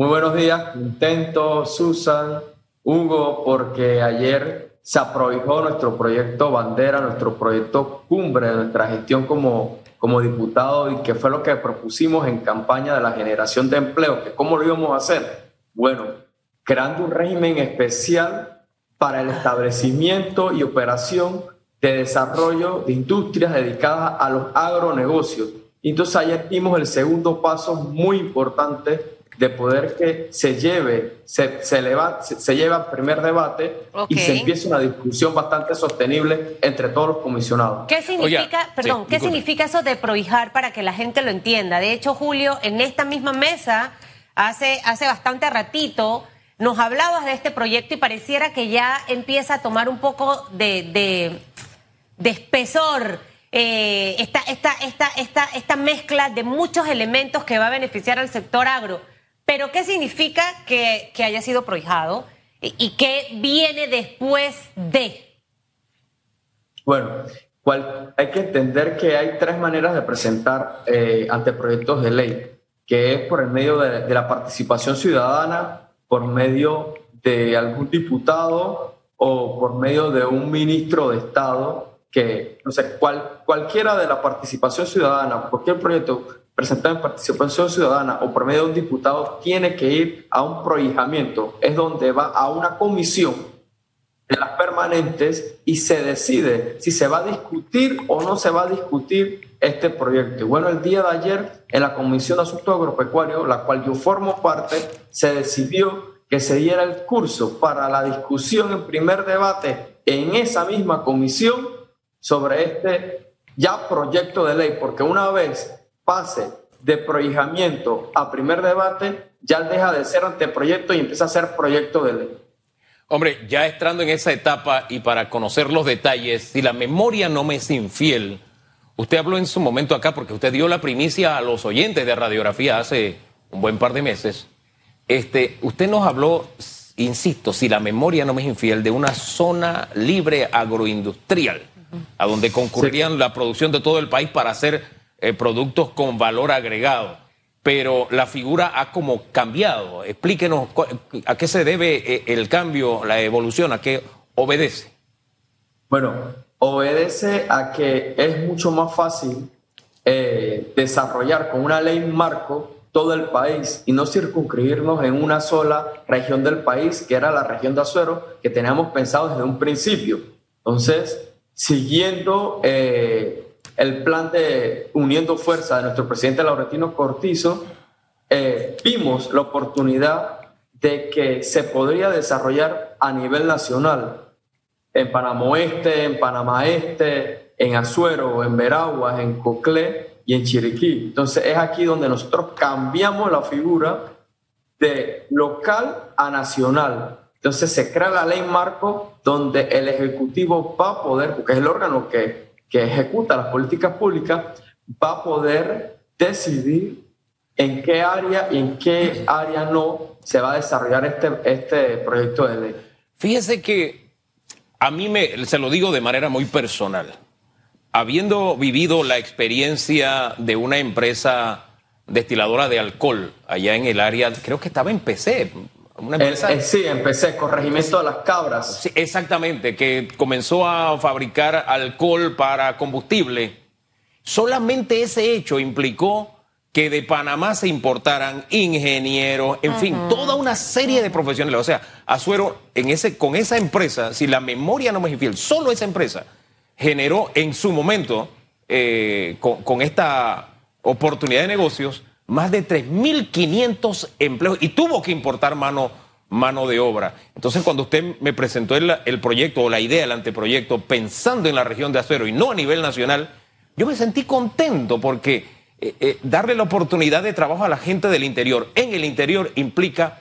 Muy buenos días, contento, Susan, Hugo, porque ayer se aprovechó nuestro proyecto bandera, nuestro proyecto cumbre nuestra gestión como, como diputado y que fue lo que propusimos en campaña de la generación de empleo, que cómo lo íbamos a hacer. Bueno, creando un régimen especial para el establecimiento y operación de desarrollo de industrias dedicadas a los agronegocios. Entonces ayer dimos el segundo paso muy importante de poder que se lleve, se, se, eleva, se, lleva al primer debate y se empiece una discusión bastante sostenible entre todos los comisionados. ¿Qué significa, perdón, ¿qué significa eso de prohijar para que la gente lo entienda? De hecho, Julio, en esta misma mesa, hace, hace bastante ratito, nos hablabas de este proyecto y pareciera que ya empieza a tomar un poco de, de, espesor. Eh, esta, esta, esta, esta, esta mezcla de muchos elementos que va a beneficiar al sector agro. Pero ¿qué significa que, haya sido prohijado y, qué viene después de? Bueno, hay que entender que hay tres maneras de presentar eh, anteproyectos de ley, que es por el medio de, la participación ciudadana, por medio de algún diputado o por medio de un ministro de Estado que, no sé, cual, cualquiera de la participación ciudadana, cualquier proyecto presentado en participación ciudadana o por medio de un diputado tiene que ir a un prohijamiento, es donde va a una comisión de las permanentes y se decide si se va a discutir o no se va a discutir este proyecto. Bueno, el día de ayer en la Comisión de Asuntos Agropecuarios, la cual yo formo parte, se decidió que se diera el curso para la discusión en primer debate en esa misma comisión sobre este ya proyecto de ley, porque una vez pase de prohijamiento a primer debate, ya deja de ser anteproyecto y empieza a ser proyecto de ley. Hombre, ya entrando en esa etapa y para conocer los detalles, si la memoria no me es infiel, usted habló en su momento acá porque usted dio la primicia a los oyentes de radiografía hace un buen par de meses. Este, usted nos habló, insisto, si la memoria no me es infiel, de una zona libre agroindustrial, a donde concurrirían la producción de todo el país para hacer eh, productos con valor agregado. Pero la figura ha como cambiado. Explíquenos a qué se debe eh, el cambio, la evolución, a qué obedece. Bueno, obedece a que es mucho más fácil eh, desarrollar con una ley marco todo el país y no circunscribirnos en una sola región del país, que era la región de Azuero, que teníamos pensado desde un principio. Entonces, siguiendo el plan de Uniendo Fuerza de nuestro presidente Laurentino Cortizo, eh, vimos la oportunidad de que se podría desarrollar a nivel nacional en Panamá Oeste, en Panamá Este, en Azuero, en Veraguas, en Coclé y en Chiriquí. Entonces es aquí donde nosotros cambiamos la figura de local a nacional. Entonces se crea la ley marco donde el Ejecutivo va a poder, porque es el órgano que que ejecuta las políticas públicas va a poder decidir en qué área y en qué área no se va a desarrollar este, este proyecto de ley. Fíjese que a mí me, se lo digo de manera muy personal. Habiendo vivido la experiencia de una empresa destiladora de alcohol allá en el área, creo que estaba en PC, sí, empecé, corregimiento de las cabras. Sí, exactamente, que comenzó a fabricar alcohol para combustible. Solamente ese hecho implicó que de Panamá se importaran ingenieros, en fin, toda una serie de profesionales. O sea, Azuero, en ese, con esa empresa, si la memoria no me es infiel, solo esa empresa generó en su momento, eh, con, con esta oportunidad de negocios, más de 3.500 empleos y tuvo que importar mano, mano de obra. Entonces, cuando usted me presentó el, proyecto o la idea del anteproyecto pensando en la región de Acero y no a nivel nacional, yo me sentí contento porque eh, eh, darle la oportunidad de trabajo a la gente del interior en el interior implica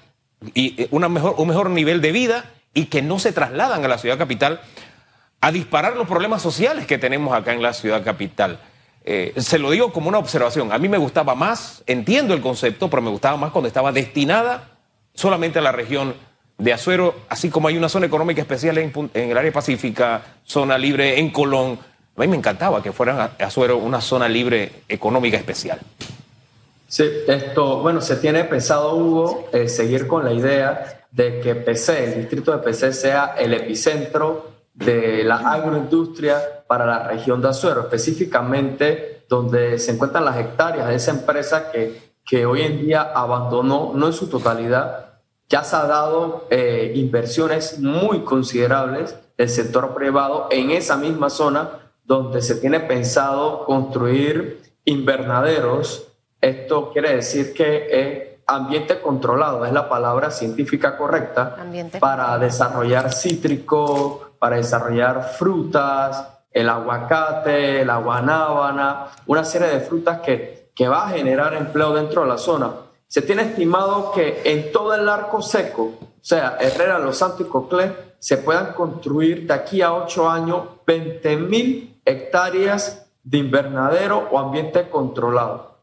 eh, una mejor, un mejor nivel de vida y que no se trasladan a la ciudad capital a disparar los problemas sociales que tenemos acá en la ciudad capital. Eh, se lo digo como una observación. A mí me gustaba más, entiendo el concepto, pero me gustaba más cuando estaba destinada solamente a la región de Azuero, así como hay una zona económica especial en, el área pacífica, zona libre en Colón. A mí me encantaba que fuera Azuero una zona libre económica especial. Sí, esto, bueno, se tiene pensado, Hugo, eh, seguir con la idea de que PC, el distrito de PC, sea el epicentro de la agroindustria para la región de Azuero, específicamente donde se encuentran las hectáreas de esa empresa que, que hoy en día abandonó, no en su totalidad, ya se ha dado eh, inversiones muy considerables del sector privado en esa misma zona donde se tiene pensado construir invernaderos. Esto quiere decir que es ambiente controlado, es la palabra científica correcta para desarrollar cítricos, para desarrollar frutas, el aguacate, la guanábana, una serie de frutas que, que va a generar empleo dentro de la zona. Se tiene estimado que en todo el arco seco, o sea, Herrera, Los Santos y Coclé, se puedan construir de aquí a ocho años 20 mil hectáreas de invernadero o ambiente controlado.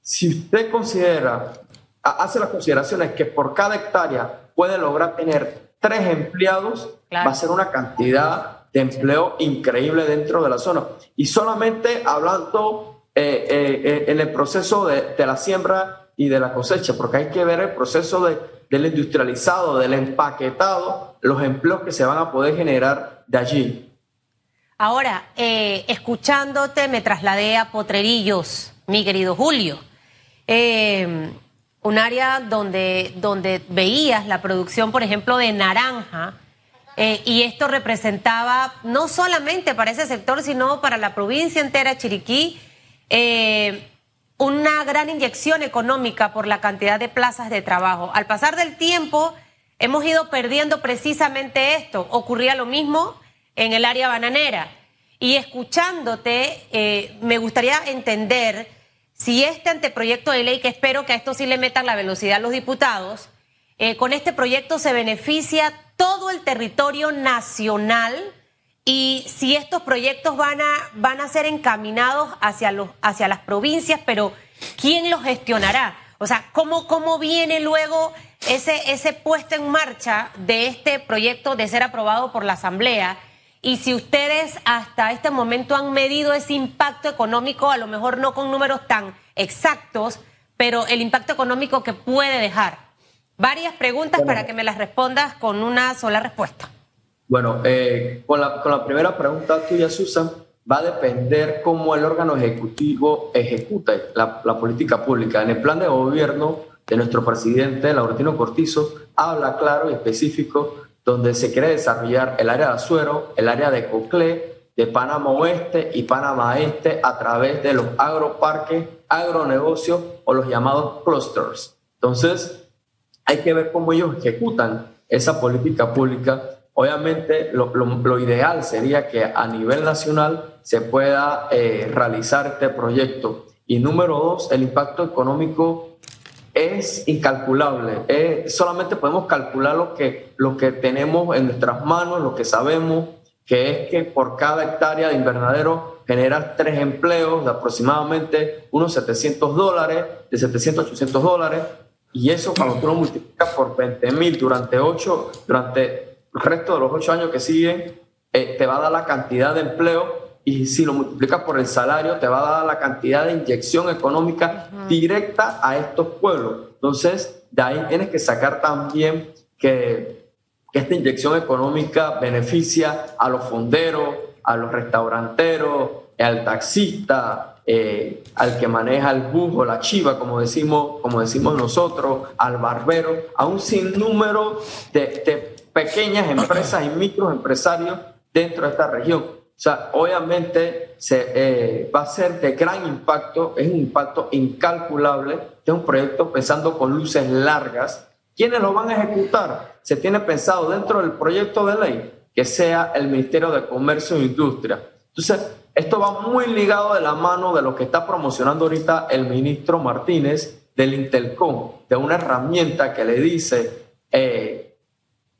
Si usted considera, hace las consideraciones que por cada hectárea puede lograr tener tres empleados, va a ser una cantidad de empleo increíble dentro de la zona. Y solamente hablando eh, eh, eh, en el proceso de, la siembra y de la cosecha, porque hay que ver el proceso de, del industrializado, del empaquetado, los empleos que se van a poder generar de allí. Ahora, escuchándote, me trasladé a Potrerillos, mi querido Julio. Eh, un área donde, donde veías la producción, por ejemplo, de naranja, eh, y esto representaba no solamente para ese sector, sino para la provincia entera, Chiriquí, eh, una gran inyección económica por la cantidad de plazas de trabajo. Al pasar del tiempo, hemos ido perdiendo precisamente esto. Ocurría lo mismo en el área bananera. Y escuchándote, me gustaría entender si este anteproyecto de ley, que espero que a esto sí le metan la velocidad a los diputados, eh, con este proyecto se beneficia todo el territorio nacional y si estos proyectos van a, van a ser encaminados hacia, los, hacia las provincias, pero ¿quién los gestionará? O sea, ¿cómo, cómo viene luego ese, ese puesto en marcha de este proyecto de ser aprobado por la Asamblea? Y si ustedes hasta este momento han medido ese impacto económico, a lo mejor no con números tan exactos, pero el impacto económico que puede dejar. Varias preguntas para que me las respondas con una sola respuesta. Bueno, eh, con, la, con la primera pregunta tuya, Susan, va a depender cómo el órgano ejecutivo ejecuta la, la, política pública. En el plan de gobierno de nuestro presidente, Laurentino Cortizo, habla claro y específico donde se quiere desarrollar el área de Azuero, el área de Coclé, de Panamá Oeste y Panamá Este a través de los agroparques, agronegocios o los llamados clusters. Entonces, hay que ver cómo ellos ejecutan esa política pública. Obviamente, lo, ideal sería que a nivel nacional se pueda eh, realizar este proyecto. Y número dos, el impacto económico es incalculable. solamente podemos calcular lo que, lo que tenemos en nuestras manos, lo que sabemos, que es que por cada hectárea de invernadero genera tres empleos de aproximadamente unos 700 dólares, de 700 a 800 dólares, y eso cuando tú lo multiplicas por 20 mil durante, ocho, durante el resto de los ocho años que siguen, eh, te va a dar la cantidad de empleo y si lo multiplicas por el salario, te va a dar la cantidad de inyección económica directa a estos pueblos. Entonces, de ahí tienes que sacar también que, esta inyección económica beneficia a los fonderos, a los restauranteros, al taxista, eh, al que maneja el bus o la chiva, como decimos, como decimos nosotros, al barbero, a un sinnúmero de, de pequeñas empresas y microempresarios dentro de esta región. O sea, obviamente se, eh, va a ser de gran impacto, es un impacto incalculable, es un proyecto pensando con luces largas. ¿Quiénes lo van a ejecutar? Se tiene pensado dentro del proyecto de ley que sea el Ministerio de Comercio e Industria. Entonces, esto va muy ligado de la mano de lo que está promocionando ahorita el ministro Martínez del Intelcom, de una herramienta que le dice eh,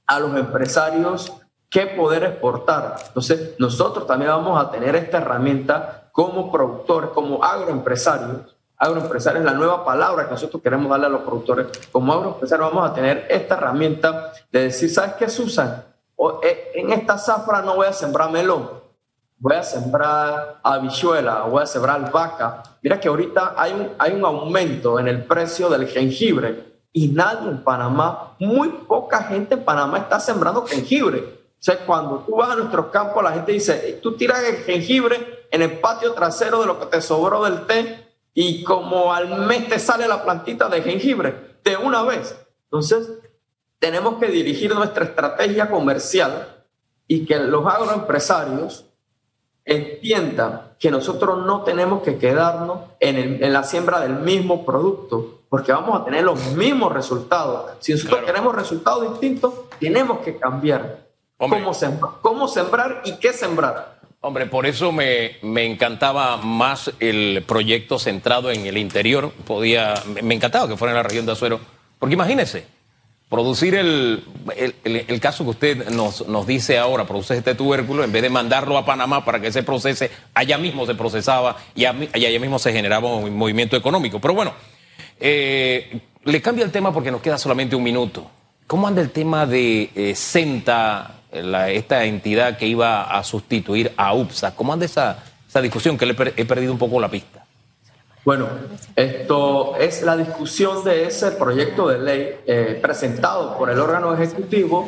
a los empresarios qué poder exportar. Entonces, nosotros también vamos a tener esta herramienta como productores, como agroempresarios. Agroempresarios es la nueva palabra que nosotros queremos darle a los productores. Como agroempresarios vamos a tener esta herramienta de decir, ¿sabes qué, Susan? Eh, en esta zafra no voy a sembrar melón, voy a sembrar habichuela, voy a sembrar vaca. Mira que ahorita hay un, hay un aumento en el precio del jengibre y nadie en Panamá, muy poca gente en Panamá está sembrando jengibre. O sea, cuando tú vas a nuestros campos, la gente dice, tú tiras el jengibre en el patio trasero de lo que te sobró del té y como al mes te sale la plantita de jengibre, de una vez. Entonces, tenemos que dirigir nuestra estrategia comercial y que los agroempresarios entiendan que nosotros no tenemos que quedarnos en, en, la siembra del mismo producto, porque vamos a tener los mismos resultados. Si nosotros queremos resultados distintos, tenemos que cambiar cómo sembrar, cómo sembrar y qué sembrar. Hombre, por eso me, me, encantaba más el proyecto centrado en el interior. Podía, me encantaba que fuera en la región de Azuero. Porque imagínese, producir el, el, caso que usted nos, nos dice ahora, produce este tubérculo, en vez de mandarlo a Panamá para que se procese, allá mismo se procesaba y allá mismo se generaba un movimiento económico. Pero bueno, eh, le cambio el tema porque nos queda solamente un minuto. ¿Cómo anda el tema de eh, Esta entidad que iba a sustituir a UPSA? ¿Cómo anda esa, esa discusión que le he perdido un poco la pista? Bueno, esto es la discusión de ese proyecto de ley eh, presentado por el órgano ejecutivo,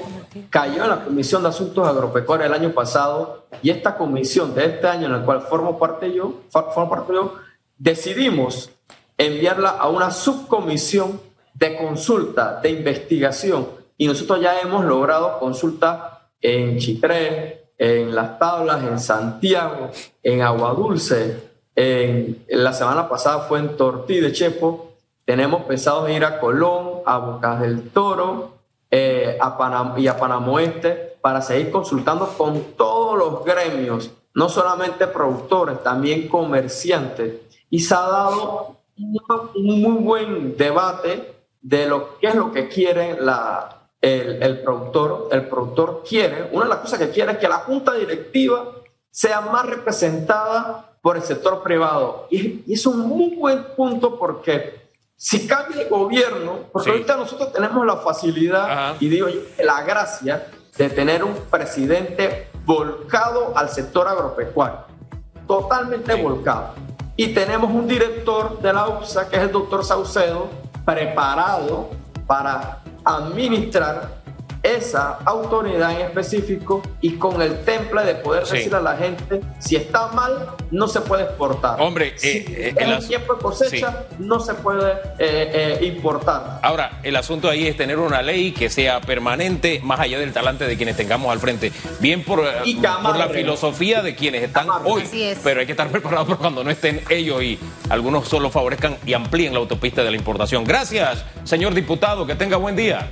cayó en la Comisión de Asuntos Agropecuarios el año pasado y esta comisión de este año en la cual formo parte yo, formo parte yo decidimos enviarla a una subcomisión de consulta, de investigación y nosotros ya hemos logrado consulta en Chitré, en Las Tablas, en Santiago, en Aguadulce, en, la semana pasada fue en Tortí de Chepo. Tenemos pensado ir a Colón, a Bocas del Toro eh, a Panam y a Panamá Oeste para seguir consultando con todos los gremios, no solamente productores, también comerciantes. Y se ha dado un muy buen debate de lo que es lo que quiere la, el, el, productor. El productor quiere, una de las cosas que quiere es que la junta directiva sea más representada por el sector privado. Y, es un muy buen punto porque si cambia el gobierno, porque ahorita nosotros tenemos la facilidad y digo yo, la gracia de tener un presidente volcado al sector agropecuario, totalmente volcado. Y tenemos un director de la UPSA, que es el doctor Saucedo, preparado para administrar esa autoridad en específico y con el temple de poder decir a la gente si está mal no se puede exportar. Hombre, si eh, eh tiempo de cosecha no se puede eh, eh, importar. Ahora, el asunto ahí es tener una ley que sea permanente más allá del talante de quienes tengamos al frente. Bien por, por la filosofía de quienes están hoy, pero hay que estar preparados para cuando no estén ellos y algunos solo favorezcan y amplíen la autopista de la importación. Gracias, señor diputado, que tenga buen día.